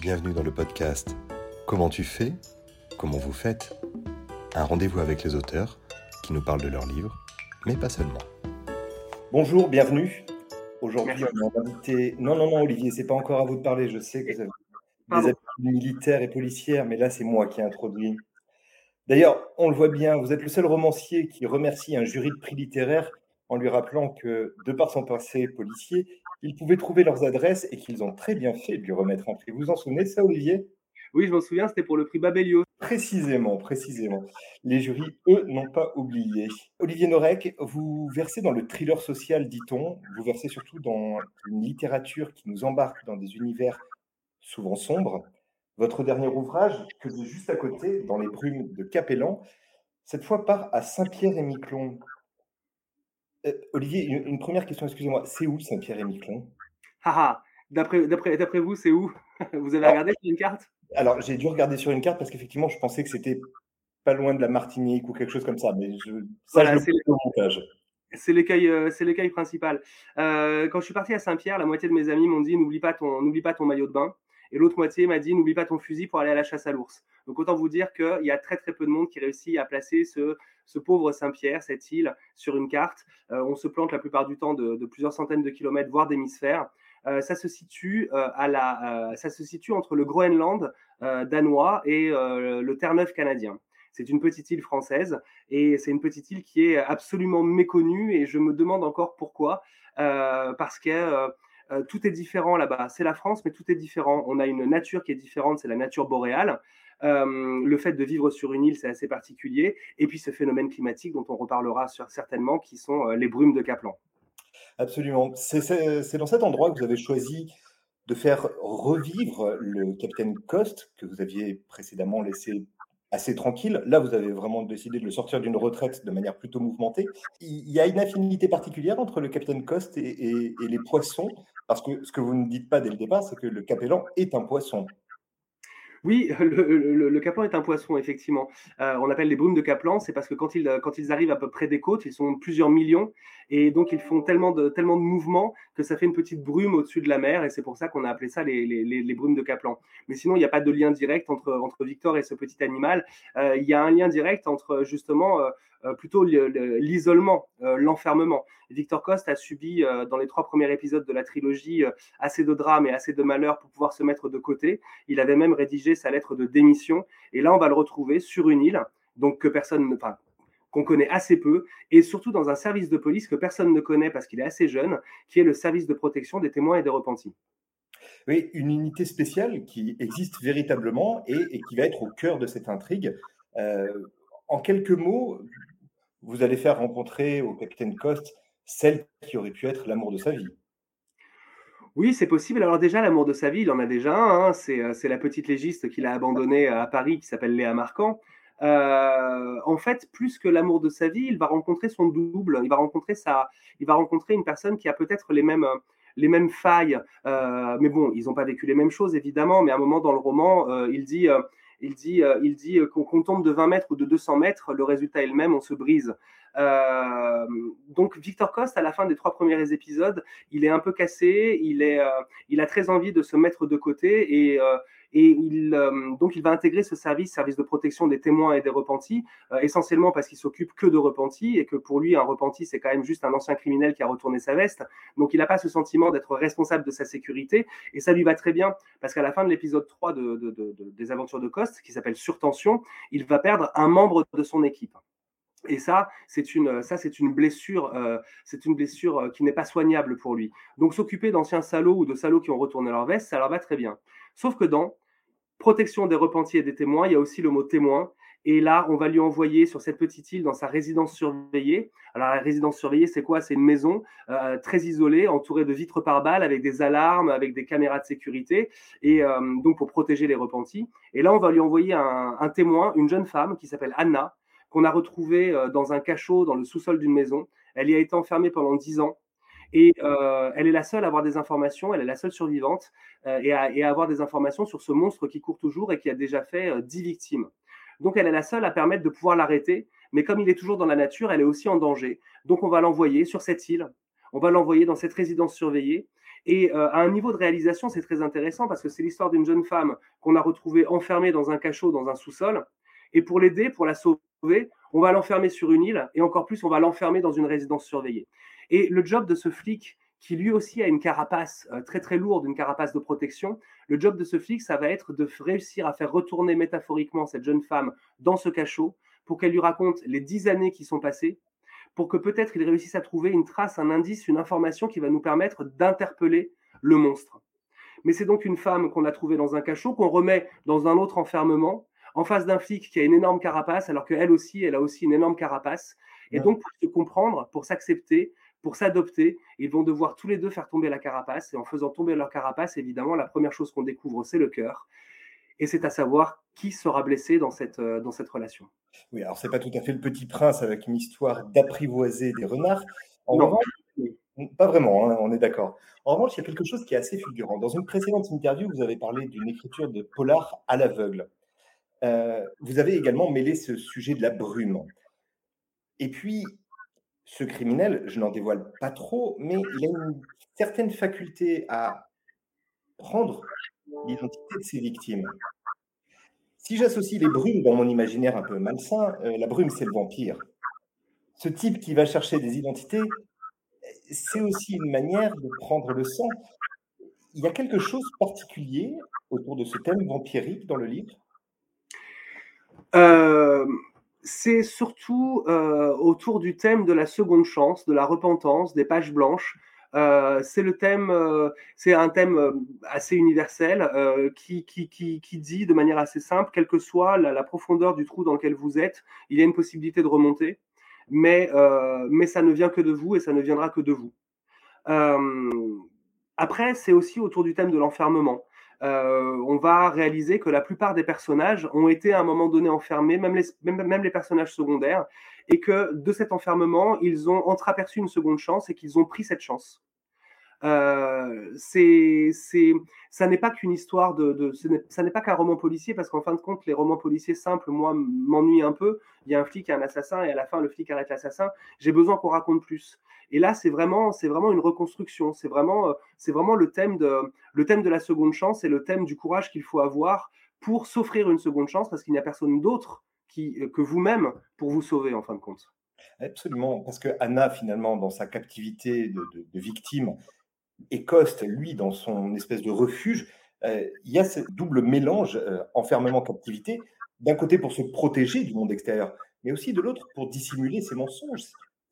Bienvenue dans le podcast Comment tu fais Comment vous faites Un rendez-vous avec les auteurs qui nous parlent de leurs livres, mais pas seulement. Bonjour, bienvenue. Aujourd'hui, on a invité. Non, non, non, Olivier, c'est pas encore à vous de parler. Je sais que vous avez des habitudes militaires et policières, mais là, c'est moi qui ai introduit. D'ailleurs, on le voit bien, vous êtes le seul romancier qui remercie un jury de prix littéraire en lui rappelant que, de par son passé policier, il pouvait trouver leurs adresses et qu'ils ont très bien fait de lui remettre un prix. Vous vous en souvenez de ça, Olivier? Oui, je m'en souviens, c'était pour le prix Babelio. Précisément, précisément. Les jurys, eux, n'ont pas oublié. Olivier Norek, vous versez dans le thriller social, dit-on, vous versez surtout dans une littérature qui nous embarque dans des univers souvent sombres. Votre dernier ouvrage, que j'ai juste à côté, dans les brumes de Capellan, cette fois part à Saint-Pierre-et-Miquelon. Euh, Olivier, une, une première question, excusez-moi. C'est où Saint-Pierre-et-Miquelon Haha, d'après, d'après, d'après vous, c'est où? Vous avez regardé sur une carte? Alors, j'ai dû regarder sur une carte parce qu'effectivement, je pensais que c'était pas loin de la Martinique ou quelque chose comme ça, mais je, ça, Voilà, je le au montage. C'est l'écueil, euh, principal. Euh, quand je suis parti à Saint-Pierre, la moitié de mes amis m'ont dit n'oublie pas ton, n'oublie pas ton maillot de bain. Et l'autre moitié m'a dit n'oublie pas ton fusil pour aller à la chasse à l'ours. Donc autant vous dire qu'il y a très très peu de monde qui réussit à placer ce, pauvre Saint-Pierre, cette île, sur une carte. Euh, on se plante la plupart du temps de, plusieurs centaines de kilomètres, voire d'hémisphères. Euh, ça se situe euh, ça se situe entre le Groenland danois et le Terre-Neuve canadien. C'est une petite île française et c'est une petite île qui est absolument méconnue et je me demande encore pourquoi. Parce que euh, tout est différent là-bas. C'est la France, mais tout est différent. On a une nature qui est différente, c'est la nature boréale. Euh, le fait de vivre sur une île, c'est assez particulier. Et puis ce phénomène climatique dont on reparlera certainement, qui sont euh, les brumes de Kaplan. Absolument. C'est dans cet endroit que vous avez choisi de faire revivre le capitaine Coste, que vous aviez précédemment laissé assez tranquille. Là, vous avez vraiment décidé de le sortir d'une retraite de manière plutôt mouvementée. Il y a une affinité particulière entre le capitaine Coste et les poissons, parce que ce que vous ne dites pas dès le départ, c'est que le capellan est un poisson. Oui, le, le, est un poisson, effectivement. Euh, on appelle les brumes de caplan, c'est parce que quand ils arrivent à peu près des côtes, ils sont plusieurs millions, et donc ils font tellement de, tellement de mouvements que ça fait une petite brume au-dessus de la mer, et c'est pour ça qu'on a appelé ça les, les, les, brumes de caplan. Mais sinon, il n'y a pas de lien direct entre, entre Victor et ce petit animal. Euh, il y a un lien direct entre justement euh, euh, plutôt le- le- l'isolement, l'enfermement. Victor Coste a subi dans les trois premiers épisodes de la trilogie assez de drames et assez de malheurs pour pouvoir se mettre de côté. Il avait même rédigé sa lettre de démission. Et là, on va le retrouver sur une île, donc que personne ne, enfin, qu'on connaît assez peu, et surtout dans un service de police que personne ne connaît parce qu'il est assez jeune, qui est le service de protection des témoins et des repentis. Oui, une unité spéciale qui existe véritablement et, et qui va être au cœur de cette intrigue. Euh, en quelques mots, vous allez faire rencontrer au capitaine Coste celle qui aurait pu être l'amour de sa vie. Oui, c'est possible. Alors déjà, l'amour de sa vie, il en a déjà un. hein. C'est, euh, c'est la petite légiste qu'il a abandonnée à Paris, qui s'appelle Léa Marquand. Euh, en fait, plus que l'amour de sa vie, il va rencontrer son double. Il va rencontrer sa, il va rencontrer une personne qui a peut-être les mêmes, les mêmes failles. Euh, mais bon, ils n'ont pas vécu les mêmes choses, évidemment. Mais à un moment dans le roman, euh, il dit, il dit, il dit qu'on, qu'on tombe de 20 mètres ou de 200 mètres, le résultat est le même, on se brise. Euh, donc Victor Coste, à la fin des trois premiers épisodes, il est un peu cassé, il, est, euh, il a très envie de se mettre de côté et, euh, il, donc il va intégrer ce service, service de protection des témoins et des repentis, essentiellement parce qu'il s'occupe que de repentis et que pour lui, un repenti, c'est quand même juste un ancien criminel qui a retourné sa veste. Donc il n'a pas ce sentiment d'être responsable de sa sécurité et ça lui va très bien parce qu'à la fin de l'épisode 3 de, de- de- de- des aventures de Coste, qui s'appelle Surtension, il va perdre un membre de son équipe. Et ça, c'est une, ça, c'est une blessure, euh, c'est une blessure euh, qui n'est pas soignable pour lui. Donc, s'occuper d'anciens salauds ou de salauds qui ont retourné leur veste, ça leur va très bien. Sauf que dans protection des repentis et des témoins, il y a aussi le mot témoin. Et là, on va lui envoyer sur cette petite île dans sa résidence surveillée. Alors, la résidence surveillée, c'est quoi? C'est une maison euh, très isolée, entourée de vitres par balles, avec des alarmes, avec des caméras de sécurité, et euh, donc pour protéger les repentis. Et là, on va lui envoyer un témoin, une jeune femme qui s'appelle Anna, qu'on a retrouvée euh, dans un cachot dans le sous-sol d'une maison. Elle y a été enfermée pendant dix ans. Et euh, elle est la seule à avoir des informations, elle est la seule survivante, euh, et, à, et, à, avoir des informations sur ce monstre qui court toujours et qui a déjà fait euh, 10 victimes. Donc elle est la seule à permettre de pouvoir l'arrêter, mais comme il est toujours dans la nature, elle est aussi en danger. Donc on va l'envoyer sur cette île, on va l'envoyer dans cette résidence surveillée, Et à un niveau de réalisation, c'est très intéressant parce que c'est l'histoire d'une jeune femme qu'on a retrouvée enfermée dans un cachot, dans un sous-sol. Et pour l'aider, pour la sauver, on va l'enfermer sur une île et encore plus, on va l'enfermer dans une résidence surveillée. Et le job de ce flic, qui lui aussi a une carapace euh, très très lourde, une carapace de protection, le job de ce flic, ça va être de réussir à faire retourner métaphoriquement cette jeune femme dans ce cachot pour qu'elle lui raconte les dix années qui sont passées, pour que peut-être il réussisse à trouver une trace, un indice, une information qui va nous permettre d'interpeller le monstre. Mais c'est donc une femme qu'on a trouvée dans un cachot, qu'on remet dans un autre enfermement, en face d'un flic qui a une énorme carapace, alors qu'elle aussi, elle a aussi une énorme carapace. Et donc, pour se comprendre, pour s'accepter, pour s'adopter, ils vont devoir tous les deux faire tomber la carapace. Et en faisant tomber leur carapace, évidemment, la première chose qu'on découvre, c'est le cœur. Et c'est à savoir qui sera blessé dans cette, euh, dans cette relation. Oui, alors c'est pas tout à fait le petit prince avec une histoire d'apprivoiser des renards. En non. pas vraiment, hein, on est d'accord. En revanche, il y a quelque chose qui est assez fulgurant. Dans une précédente interview, vous avez parlé d'une écriture de polar à l'aveugle. Euh, vous avez également mêlé ce sujet de la brume. Et puis, ce criminel, je n'en dévoile pas trop, mais il a une certaine faculté à prendre l'identité de ses victimes. Si j'associe les brumes dans mon imaginaire un peu malsain, euh, la brume, c'est le vampire. Ce type qui va chercher des identités, c'est aussi une manière de prendre le sang. Il y a quelque chose de particulier autour de ce thème vampirique dans le livre euh, c'est surtout euh, autour du thème de la seconde chance, de la repentance, des pages blanches. Euh, c'est le thème, c'est un thème assez universel qui, qui, qui, qui, dit de manière assez simple, quelle que soit la, profondeur du trou dans lequel vous êtes, il y a une possibilité de remonter, mais, mais ça ne vient que de vous et ça ne viendra que de vous. après, c'est aussi autour du thème de l'enfermement. Euh, on va réaliser que la plupart des personnages ont été à un moment donné enfermés, même les, personnages secondaires, et que de cet enfermement, ils ont entreaperçu une seconde chance et qu'ils ont pris cette chance. Euh, c'est, ça n'est pas qu'une histoire de, ça n'est pas qu'un roman policier parce qu'en fin de compte, les romans policiers simples, moi, m'ennuient un peu. Il y a un flic, un assassin, et à la fin, le flic arrête l'assassin. J'ai besoin qu'on raconte plus. Et là, c'est vraiment, c'est vraiment une reconstruction. C'est vraiment, euh, c'est vraiment le thème de, le thème de la seconde chance et le thème du courage qu'il faut avoir pour s'offrir une seconde chance parce qu'il n'y a personne d'autre euh, que vous-même pour vous sauver en fin de compte. Absolument, parce que Anna, finalement, dans sa captivité de, de victime, et Coste, lui, dans son espèce de refuge, euh, il y a ce double mélange enfermement-captivité, d'un côté pour se protéger du monde extérieur, mais aussi de l'autre pour dissimuler ses mensonges,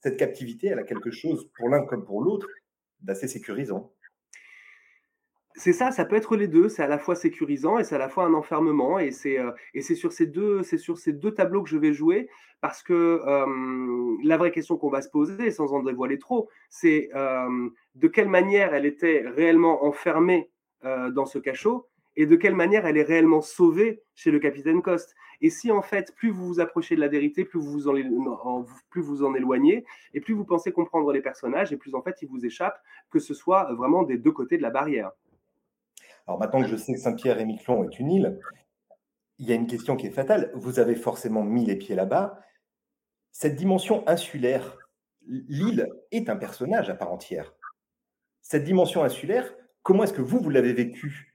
cette captivité, elle a quelque chose, pour l'un comme pour l'autre, d'assez sécurisant. C'est ça, ça peut être les deux. C'est à la fois sécurisant et c'est à la fois un enfermement. Et c'est euh, sur ces deux sur ces deux tableaux que je vais jouer parce que euh, la vraie question qu'on va se poser, sans en dévoiler trop, c'est euh, de quelle manière elle était réellement enfermée dans ce cachot et de quelle manière elle est réellement sauvée chez le capitaine Coste. Et si en fait, plus vous vous approchez de la vérité, plus vous vous en, plus vous en éloignez, et plus vous pensez comprendre les personnages, et plus en fait, ils vous échappent, que ce soit vraiment des deux côtés de la barrière. Alors maintenant que je sais que Saint-Pierre et Miquelon est une île, il y a une question qui est fatale. Vous avez forcément mis les pieds là-bas. Cette dimension insulaire, l'île est un personnage à part entière. Cette dimension insulaire, comment est-ce que vous, vous l'avez vécue?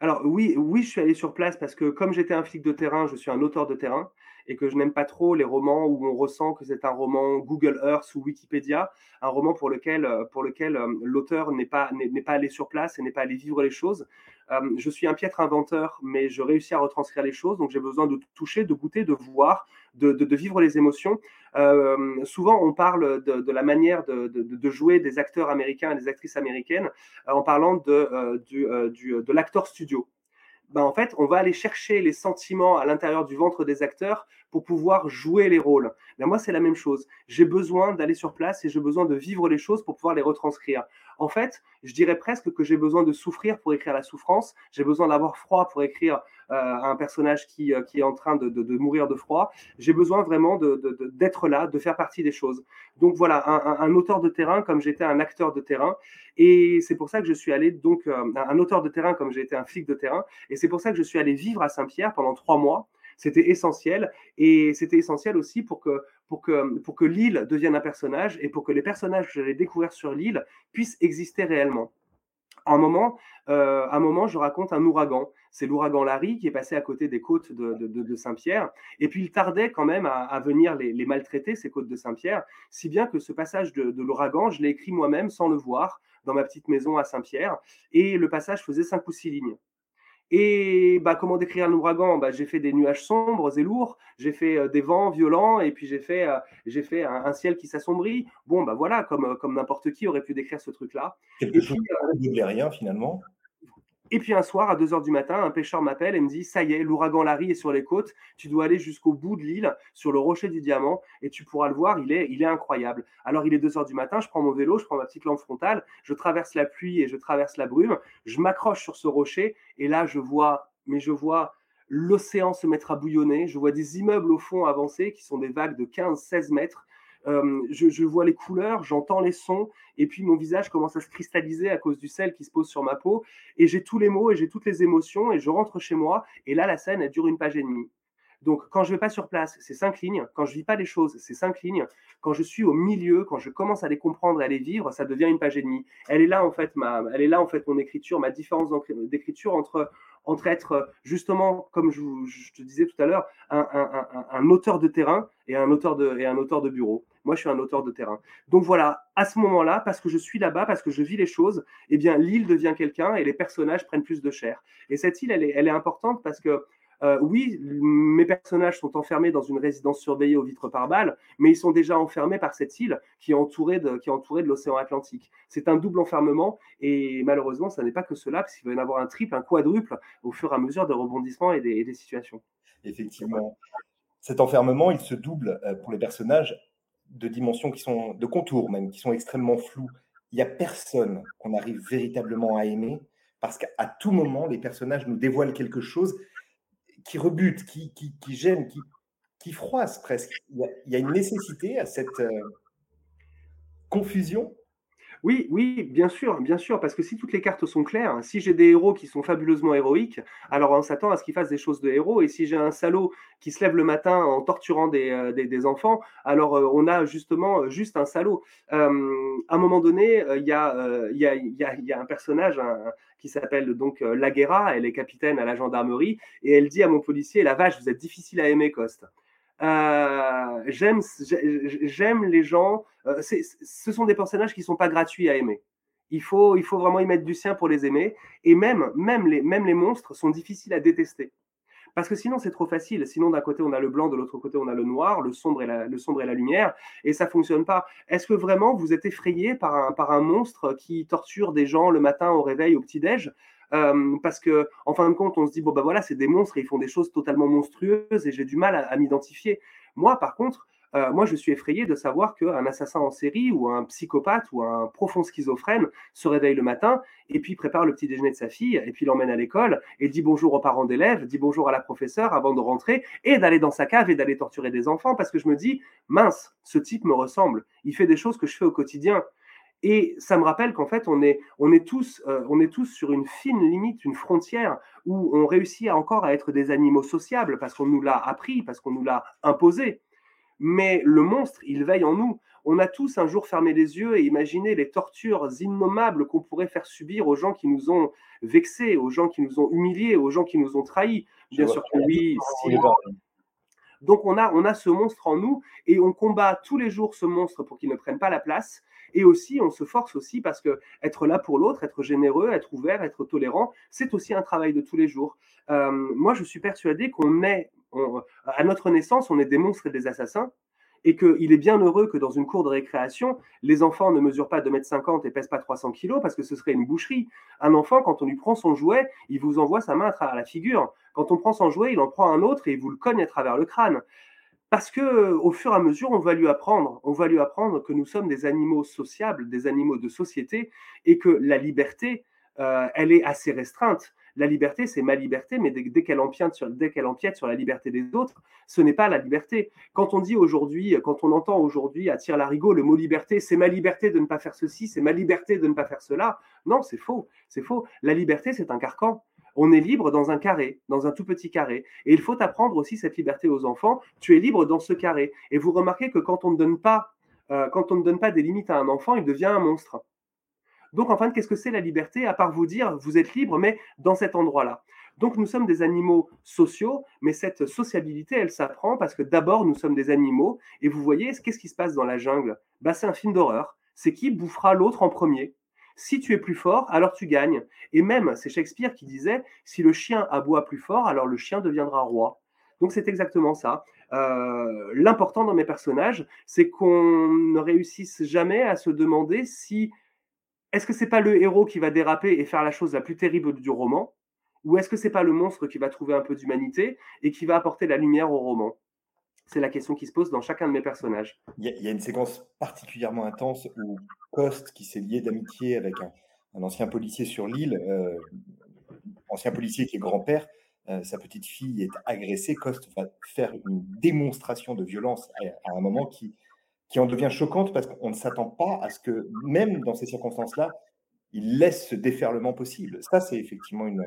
Alors oui, oui, je suis allé sur place parce que comme j'étais un flic de terrain, je suis un auteur de terrain et que je n'aime pas trop les romans où on ressent que c'est un roman Google Earth ou Wikipédia, un roman pour lequel, euh, pour lequel euh, l'auteur n'est pas, n'est pas allé sur place et n'est pas allé vivre les choses. Euh, je suis un piètre inventeur, mais je réussis à retranscrire les choses, donc j'ai besoin de toucher, de goûter, de voir, de, vivre les émotions. souvent, on parle de, la manière de, jouer des acteurs américains et des actrices américaines en parlant de, de l'acteur studio. Ben, en fait, on va aller chercher les sentiments à l'intérieur du ventre des acteurs pour pouvoir jouer les rôles. Ben, moi, c'est la même chose. J'ai besoin d'aller sur place et j'ai besoin de vivre les choses pour pouvoir les retranscrire. En fait, je dirais presque que j'ai besoin de souffrir pour écrire la souffrance. J'ai besoin d'avoir froid pour écrire euh, un personnage qui, euh, qui est en train de, mourir de froid. J'ai besoin vraiment d'être là, de faire partie des choses. Donc voilà, un, un, auteur de terrain comme j'étais un acteur de terrain. Et c'est pour ça que je suis allé, donc, euh, un auteur de terrain comme j'ai été un flic de terrain. Et c'est pour ça que je suis allé vivre à Saint-Pierre pendant trois mois. C'était essentiel. Et c'était essentiel aussi pour que, l'île devienne un personnage et pour que les personnages que j'allais découvrir sur l'île puissent exister réellement. un moment, euh, un moment, je raconte un ouragan. C'est l'ouragan Larry qui est passé à côté des côtes de, Saint-Pierre. Et puis il tardait quand même à, venir les, les, maltraiter, ces côtes de Saint-Pierre, si bien que ce passage de, l'ouragan, je l'ai écrit moi-même sans le voir dans ma petite maison à Saint-Pierre. Et le passage faisait cinq ou six lignes. Et bah, comment décrire un ouragan bah, J'ai fait des nuages sombres et lourds, j'ai fait euh, des vents violents, et puis j'ai fait, euh, j'ai fait un, ciel qui s'assombrit. Bon, bah voilà, comme, euh, comme n'importe qui aurait pu décrire ce truc-là. Quelque chose rien finalement? Et puis un soir, à 2 h du matin, un pêcheur m'appelle et me dit Ça y est, l'ouragan Larry est sur les côtes. Tu dois aller jusqu'au bout de l'île, sur le rocher du diamant, et tu pourras le voir. Il est, incroyable. Alors, il est 2 h du matin. Je prends mon vélo, je prends ma petite lampe frontale, je traverse la pluie et je traverse la brume. Je m'accroche sur ce rocher, et là, je vois, mais je vois l'océan se mettre à bouillonner. Je vois des immeubles au fond avancer qui sont des vagues de 15-16 mètres. Euh, je, vois les couleurs, j'entends les sons, et puis mon visage commence à se cristalliser à cause du sel qui se pose sur ma peau, et j'ai tous les mots et j'ai toutes les émotions, et je rentre chez moi, et là, la scène, elle dure une page et demie. Donc, quand je ne vais pas sur place, c'est cinq lignes. Quand je ne vis pas les choses, c'est cinq lignes. Quand je suis au milieu, quand je commence à les comprendre à les vivre, ça devient une page et demie. Elle est là, en fait, ma, elle est là, en fait, mon écriture, ma différence d'écriture entre, entre être, justement, comme je, te disais tout à l'heure, un, auteur de terrain et un auteur de, et un auteur de bureau. Moi, je suis un auteur de terrain. Donc voilà, à ce moment-là, parce que je suis là-bas, parce que je vis les choses, eh bien, l'île devient quelqu'un et les personnages prennent plus de chair. Et cette île, elle est, elle est importante parce que euh, oui, mes personnages sont enfermés dans une résidence surveillée aux vitres par balles, mais ils sont déjà enfermés par cette île qui est entourée de, qui est entourée de l'océan Atlantique. C'est un double enfermement et malheureusement, ça n'est pas que cela, parce qu'il va y en avoir un triple, un quadruple au fur et à mesure des rebondissements et des, et des situations. Effectivement. Cet enfermement, il se double euh, pour les personnages de dimensions qui sont, de contours même, qui sont extrêmement floues. Il n'y a personne qu'on arrive véritablement à aimer parce qu'à tout moment, les personnages nous dévoilent quelque chose qui rebute, qui, gêne, qui, qui froisse presque. Il y, a, une nécessité à cette euh, confusion oui, oui, bien sûr, bien sûr, parce que si toutes les cartes sont claires, si j'ai des héros qui sont fabuleusement héroïques, alors on s'attend à ce qu'ils fassent des choses de héros, et si j'ai un salaud qui se lève le matin en torturant des, euh, enfants, alors euh, on a justement euh, juste un salaud. à un moment donné, il y, a, un personnage qui s'appelle donc Laguera, elle est capitaine à la gendarmerie, et elle dit à mon policier, la vache, vous êtes difficile à aimer, Coste. Euh, j'aime, les gens. Euh, ce sont des personnages qui sont pas gratuits à aimer. Il faut, vraiment y mettre du sien pour les aimer. Et même, les, monstres sont difficiles à détester. Parce que sinon, c'est trop facile. Sinon, d'un côté, on a le blanc, de l'autre côté, on a le noir, le sombre et la, le sombre et la lumière, et ça fonctionne pas. Est-ce que vraiment vous êtes effrayé par un, par un monstre qui torture des gens le matin au réveil, au petit-déj? Euh, parce que en fin de compte, on se dit bon bah voilà, c'est des monstres et ils font des choses totalement monstrueuses et j'ai du mal à, m'identifier. Moi, par contre, euh, moi, je suis effrayé de savoir qu'un assassin en série ou un psychopathe ou un profond schizophrène se réveille le matin et puis prépare le petit déjeuner de sa fille et puis l'emmène à l'école et dit bonjour aux parents d'élèves, dit bonjour à la professeure avant de rentrer et d'aller dans sa cave et d'aller torturer des enfants parce que je me dis mince, ce type me ressemble. Il fait des choses que je fais au quotidien. Et ça me rappelle qu'en fait, on est, on, est tous, euh, on est tous sur une fine limite, une frontière où on réussit encore à être des animaux sociables parce qu'on nous l'a appris, parce qu'on nous l'a imposé. Mais le monstre, il veille en nous. On a tous un jour fermé les yeux et imaginé les tortures innommables qu'on pourrait faire subir aux gens qui nous ont vexés, aux gens qui nous ont humiliés, aux gens qui nous ont trahis. Bien sûr que oui. Donc on a, on a ce monstre en nous et on combat tous les jours ce monstre pour qu'il ne prenne pas la place. Et aussi, on se force aussi parce que être là pour l'autre, être généreux, être ouvert, être tolérant, c'est aussi un travail de tous les jours. Euh, moi, je suis persuadé qu'on est, à notre naissance, on est des monstres et des assassins et qu'il est bien heureux que dans une cour de récréation, les enfants ne mesurent pas 2,50 m et pèsent pas 300 kg parce que ce serait une boucherie. Un enfant, quand on lui prend son jouet, il vous envoie sa main à travers la figure. Quand on prend son jouet, il en prend un autre et il vous le cogne à travers le crâne. Parce que au fur et à mesure, on va lui apprendre, on va lui apprendre que nous sommes des animaux sociables, des animaux de société, et que la liberté, euh, elle est assez restreinte. La liberté, c'est ma liberté, mais dès, qu'elle empiète, sur, empiète sur la liberté des autres, ce n'est pas la liberté. Quand on dit aujourd'hui, quand on entend aujourd'hui à la larigot le mot liberté, c'est ma liberté de ne pas faire ceci, c'est ma liberté de ne pas faire cela. Non, c'est faux, c'est faux. La liberté, c'est un carcan. On est libre dans un carré, dans un tout petit carré. Et il faut apprendre aussi cette liberté aux enfants. Tu es libre dans ce carré. Et vous remarquez que quand on ne donne pas, euh, des limites à un enfant, il devient un monstre. Donc, en fait, qu'est-ce que c'est la liberté À part vous dire, vous êtes libre, mais dans cet endroit-là? Donc, nous sommes des animaux sociaux, mais cette sociabilité, elle s'apprend parce que d'abord, nous sommes des animaux. Et vous voyez, qu'est-ce qui se passe dans la jungle? Bah, C'est un film d'horreur. C'est qui bouffera l'autre en premier? Si tu es plus fort, alors tu gagnes. Et même, c'est Shakespeare qui disait, si le chien aboie plus fort, alors le chien deviendra roi. Donc c'est exactement ça. Euh, l'important dans mes personnages, c'est qu'on ne réussisse jamais à se demander si est-ce que c'est pas le héros qui va déraper et faire la chose la plus terrible du roman, ou est-ce que c'est pas le monstre qui va trouver un peu d'humanité et qui va apporter la lumière au roman? C'est la question qui se pose dans chacun de mes personnages. Il y, a, une séquence particulièrement intense où Coste, qui s'est lié d'amitié avec un, ancien policier sur l'île, euh, ancien policier qui est grand-père, euh, sa petite fille est agressée, Coste va faire une démonstration de violence à, un moment qui, qui en devient choquante parce qu'on ne s'attend pas à ce que, même dans ces circonstances-là, il laisse ce déferlement possible. Ça, c'est effectivement une.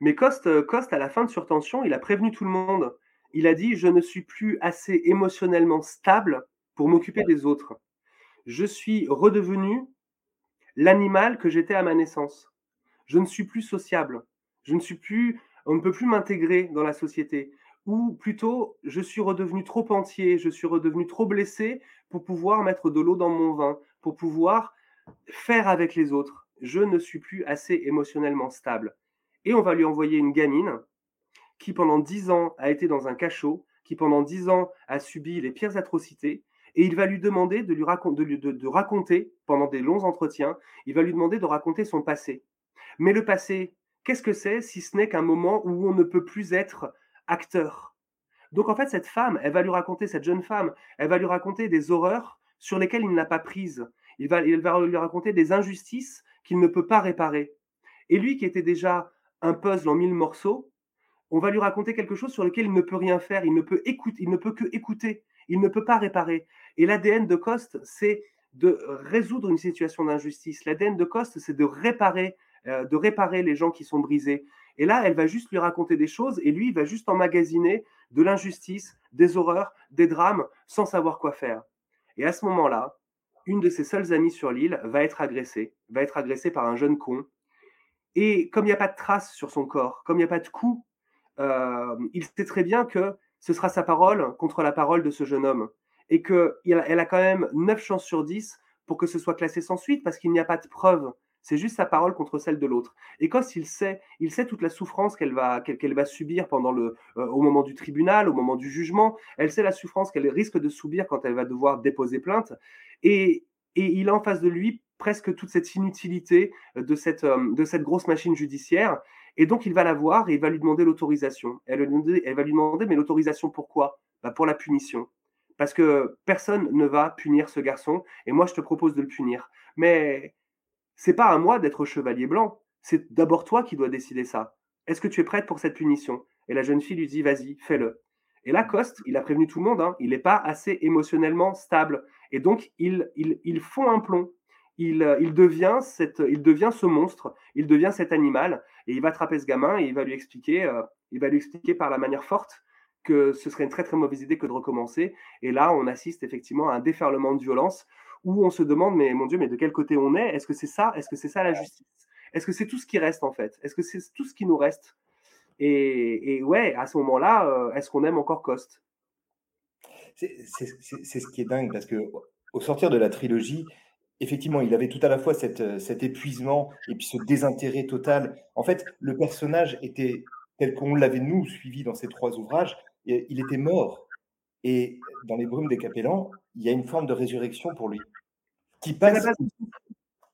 Mais Coste, Coste, à la fin de Surtension, il a prévenu tout le monde. Il a dit Je ne suis plus assez émotionnellement stable pour m'occuper des autres. Je suis redevenu l'animal que j'étais à ma naissance. Je ne suis plus sociable. Je ne suis plus on ne peut plus m'intégrer dans la société. Ou plutôt, je suis redevenu trop entier, je suis redevenu trop blessé pour pouvoir mettre de l'eau dans mon vin, pour pouvoir faire avec les autres. Je ne suis plus assez émotionnellement stable. Et on va lui envoyer une gamine qui pendant dix ans a été dans un cachot, qui pendant dix ans a subi les pires atrocités, et il va lui demander de lui de raconter pendant des longs entretiens, il va lui demander de raconter son passé. Mais le passé, Qu'est-ce que c'est si ce n'est qu'un moment où on ne peut plus être acteur? Donc en fait, cette femme, elle va lui raconter, cette jeune femme, elle va lui raconter des horreurs sur lesquelles il n'a pas prise. Il va, il va lui raconter des injustices qu'il ne peut pas réparer. Et lui, qui était déjà un puzzle en mille morceaux, on va lui raconter quelque chose sur lequel il ne peut rien faire, il ne peut écouter, il ne peut que écouter, il ne peut pas réparer. Et l'ADN de Coste, c'est de résoudre une situation d'injustice. L'ADN de Coste, c'est de réparer euh, de réparer les gens qui sont brisés. Et là, elle va juste lui raconter des choses et lui, il va juste emmagasiner de l'injustice, des horreurs, des drames, sans savoir quoi faire. Et à ce moment-là, une de ses seules amies sur l'île va être agressée, va être agressée par un jeune con. Et comme il n'y a pas de traces sur son corps, comme il n'y a pas de coup, euh, il sait très bien que ce sera sa parole contre la parole de ce jeune homme. Et qu'elle a quand même 9 chances sur 10 pour que ce soit classé sans suite parce qu'il n'y a pas de preuve. C'est juste sa parole contre celle de l'autre. Et quand il sait, il sait toute la souffrance qu'elle va, qu'elle, va subir pendant le, euh, au moment du tribunal, au moment du jugement. Elle sait la souffrance qu'elle risque de subir quand elle va devoir déposer plainte. Et, et il a en face de lui presque toute cette inutilité de cette, euh, de cette grosse machine judiciaire. Et donc, il va la voir et il va lui demander l'autorisation. Elle, va lui demander, mais l'autorisation pourquoi? Bah Pour la punition. Parce que personne ne va punir ce garçon, et moi, je te propose de le punir. Mais c'est pas à moi d'être chevalier blanc. C'est d'abord toi qui dois décider ça. Est-ce que tu es prête pour cette punition? Et la jeune fille lui dit Vas-y, fais-le. Et là, Coste, il a prévenu tout le monde, hein, il n'est pas assez émotionnellement stable. Et donc, il, il, il fond un plomb. Il, euh, il, devient ce monstre, il devient cet animal, et il va attraper ce gamin et il va lui expliquer, euh, il va lui expliquer par la manière forte que ce serait une très très mauvaise idée que de recommencer. Et là, on assiste effectivement à un déferlement de violence où on se demande, mais mon Dieu, mais de quel côté on est? Est-ce que c'est ça? Est-ce que c'est ça la justice? Est-ce que c'est tout ce qui reste en fait? Est-ce que c'est tout ce qui nous reste? Et, ouais, à ce moment-là, euh, est-ce qu'on aime encore Coste? C'est ce qui est dingue parce que au sortir de la trilogie, effectivement, il avait tout à la fois cette, cet épuisement et puis ce désintérêt total. En fait, le personnage était tel qu'on l'avait nous suivi dans ces trois ouvrages, il était mort. Et dans les brumes des capellans, il y a une forme de résurrection pour lui. Qui passe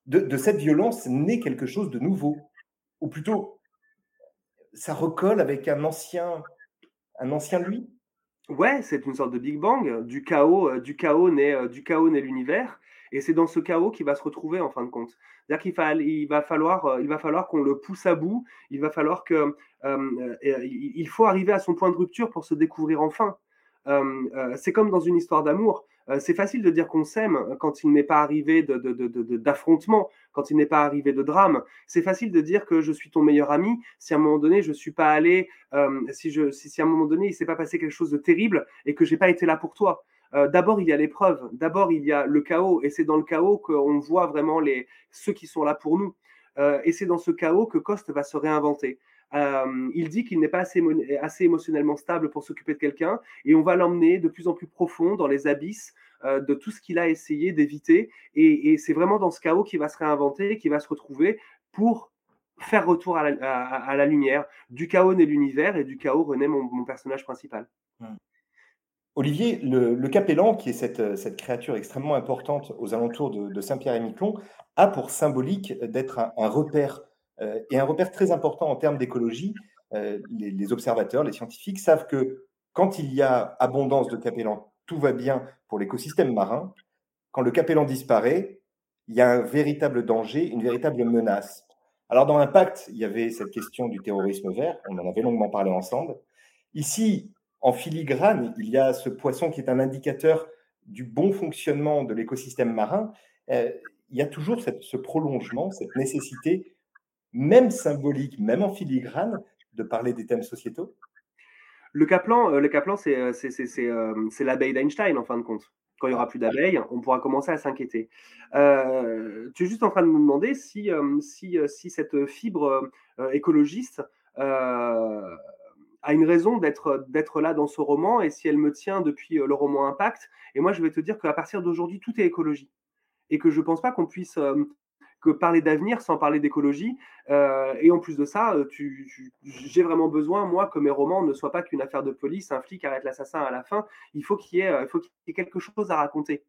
de, cette violence naît quelque chose de nouveau. Ou plutôt, ça recolle avec un ancien, un ancien lui? Ouais, c'est une sorte de Big Bang. Du chaos, euh, du chaos naît, euh, du chaos naît l'univers. Et c'est dans ce chaos qu'il va se retrouver en fin de compte. C'est-à-dire qu'il va, falloir, euh, il va falloir qu'on le pousse à bout. Il va falloir que, il faut arriver à son point de rupture pour se découvrir enfin. Euh, euh, c'est comme dans une histoire d'amour. Euh, c'est facile de dire qu'on s'aime quand il n'est pas arrivé d'affrontement, quand il n'est pas arrivé de drame. C'est facile de dire que je suis ton meilleur ami si à un moment donné je suis pas allé, si, à un moment donné il s'est pas passé quelque chose de terrible et que j'ai pas été là pour toi. D'abord il y a l'épreuve, d'abord il y a le chaos, et c'est dans le chaos qu'on voit vraiment les, ceux qui sont là pour nous. et c'est dans ce chaos que Coste va se réinventer. il dit qu'il n'est pas assez, assez, émotionnellement stable pour s'occuper de quelqu'un, et on va l'emmener de plus en plus profond dans les abysses de tout ce qu'il a essayé d'éviter. Et, c'est vraiment dans ce chaos qu'il va se réinventer, qu'il va se retrouver pour faire retour à la, lumière. Du chaos naît l'univers et du chaos renaît mon, personnage principal. Hmm. Olivier, le, capellan, qui est cette, créature extrêmement importante aux alentours de, Saint-Pierre et Miquelon, a pour symbolique d'être un, repère, euh, et un repère très important en termes d'écologie. Euh, les, observateurs, les scientifiques savent que quand il y a abondance de capellan, tout va bien pour l'écosystème marin. Quand le capellan disparaît, il y a un véritable danger, une véritable menace. Alors, dans Impact, il y avait cette question du terrorisme vert, on en avait longuement parlé ensemble. Ici, en filigrane, il y a ce poisson qui est un indicateur du bon fonctionnement de l'écosystème marin. Euh, il y a toujours ce prolongement, cette nécessité, même symbolique, même en filigrane, de parler des thèmes sociétaux. Le Kaplan, euh, le Kaplan c'est euh, l'abeille d'Einstein, en fin de compte quand il n'y aura plus d'abeilles, on pourra commencer à s'inquiéter. Tu es juste en train de me demander si cette fibre écologiste a une raison d'être là dans ce roman et si elle me tient depuis le roman Impact. Et moi, je vais te dire qu'à partir d'aujourd'hui, tout est écologie. Et que je ne pense pas qu'on puisse que parler d'avenir sans parler d'écologie. Euh, et en plus de ça, euh, j'ai vraiment besoin, moi, que mes romans ne soient pas qu'une affaire de police, un flic arrête l'assassin à la fin. Il faut qu'il y, ait, euh, y ait quelque chose à raconter.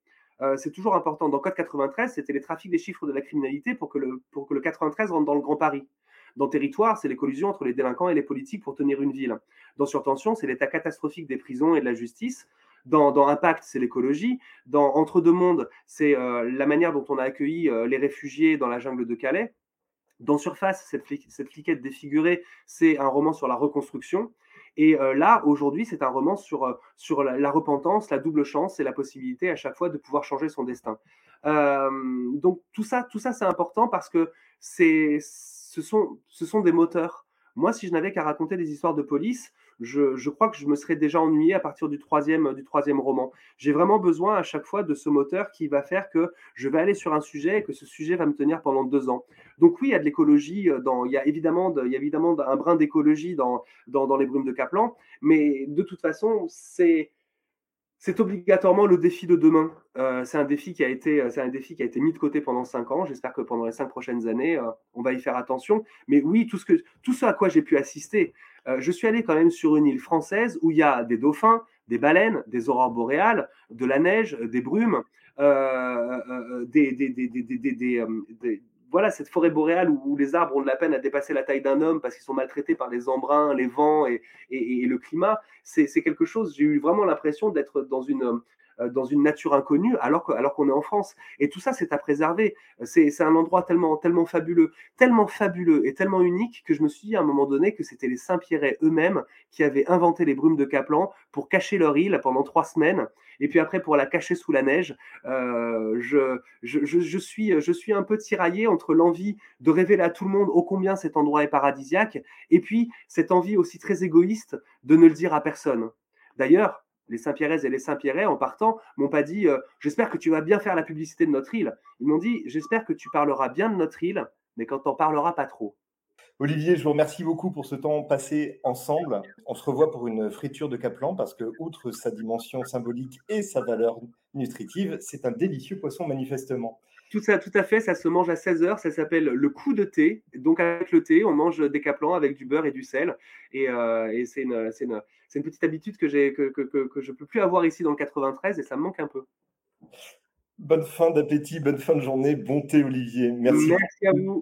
c'est toujours important. Dans Code 93, c'était les trafics des chiffres de la criminalité pour que, le, pour que le 93 rentre dans le Grand Paris. Dans Territoire, c'est les collusions entre les délinquants et les politiques pour tenir une ville. Dans Surtension, c'est l'état catastrophique des prisons et de la justice. Dans, Impact, c'est l'écologie. Dans Entre deux mondes, c'est euh, la manière dont on a accueilli euh, les réfugiés dans la jungle de Calais. Dans Surface, cette, cette fliquette défigurée, c'est un roman sur la reconstruction. Et euh, là, aujourd'hui, c'est un roman sur, sur la, repentance, la double chance et la possibilité à chaque fois de pouvoir changer son destin. donc tout ça, tout ça, c'est important parce que c'est, ce, sont, ce sont des moteurs. Moi, si je n'avais qu'à raconter des histoires de police, je, crois que je me serais déjà ennuyé à partir du troisième, du troisième roman. J'ai vraiment besoin à chaque fois de ce moteur qui va faire que je vais aller sur un sujet et que ce sujet va me tenir pendant deux ans. Donc oui, il y a de l'écologie, euh, dans, il y a évidemment, il y a évidemment un brin d'écologie dans, dans, dans les brumes de Kaplan, mais de toute façon, c'est c'est obligatoirement le défi de demain. Euh, c'est un défi qui a été, euh, un défi qui a été mis de côté pendant cinq ans. J'espère que pendant les cinq prochaines années, euh, on va y faire attention. Mais oui, tout ce à quoi j'ai pu assister, je suis allé quand même sur une île française où il y a des dauphins, des baleines, des aurores boréales, de la neige, des brumes, des voilà, cette forêt boréale où, les arbres ont de la peine à dépasser la taille d'un homme parce qu'ils sont maltraités par les embruns, les vents et, le climat, c'est quelque chose, j'ai eu vraiment l'impression d'être dans une, dans une nature inconnue alors qu'on est en France. Et tout ça, c'est à préserver. C'est un endroit tellement, tellement fabuleux, tellement fabuleux et tellement unique que je me suis dit à un moment donné que c'était les Saint-Pierrais eux-mêmes qui avaient inventé les brumes de Caplan pour cacher leur île pendant trois semaines. Et puis après, pour la cacher sous la neige, euh, je, je, je, suis, je suis un peu tiraillé entre l'envie de révéler à tout le monde ô combien cet endroit est paradisiaque, et puis cette envie aussi très égoïste de ne le dire à personne. D'ailleurs, les Saint-Pierrais et les Saint-Pierrais, en partant, m'ont pas dit euh, J'espère que tu vas bien faire la publicité de notre île. Ils m'ont dit J'espère que tu parleras bien de notre île, mais quand t'en parleras pas trop. Olivier, je vous remercie beaucoup pour ce temps passé ensemble. On se revoit pour une friture de Caplan parce que, outre sa dimension symbolique et sa valeur nutritive, c'est un délicieux poisson manifestement. Tout ça, tout à fait, ça se mange à 16 heures, ça s'appelle le coup de thé. Donc avec le thé, on mange des caplans avec du beurre et du sel. Et, euh, c'est une, une, petite habitude que, que, que, que je ne peux plus avoir ici dans le 93 et ça me manque un peu. Bonne fin d'appétit, bonne fin de journée, bon thé Olivier. Merci. Merci à vous.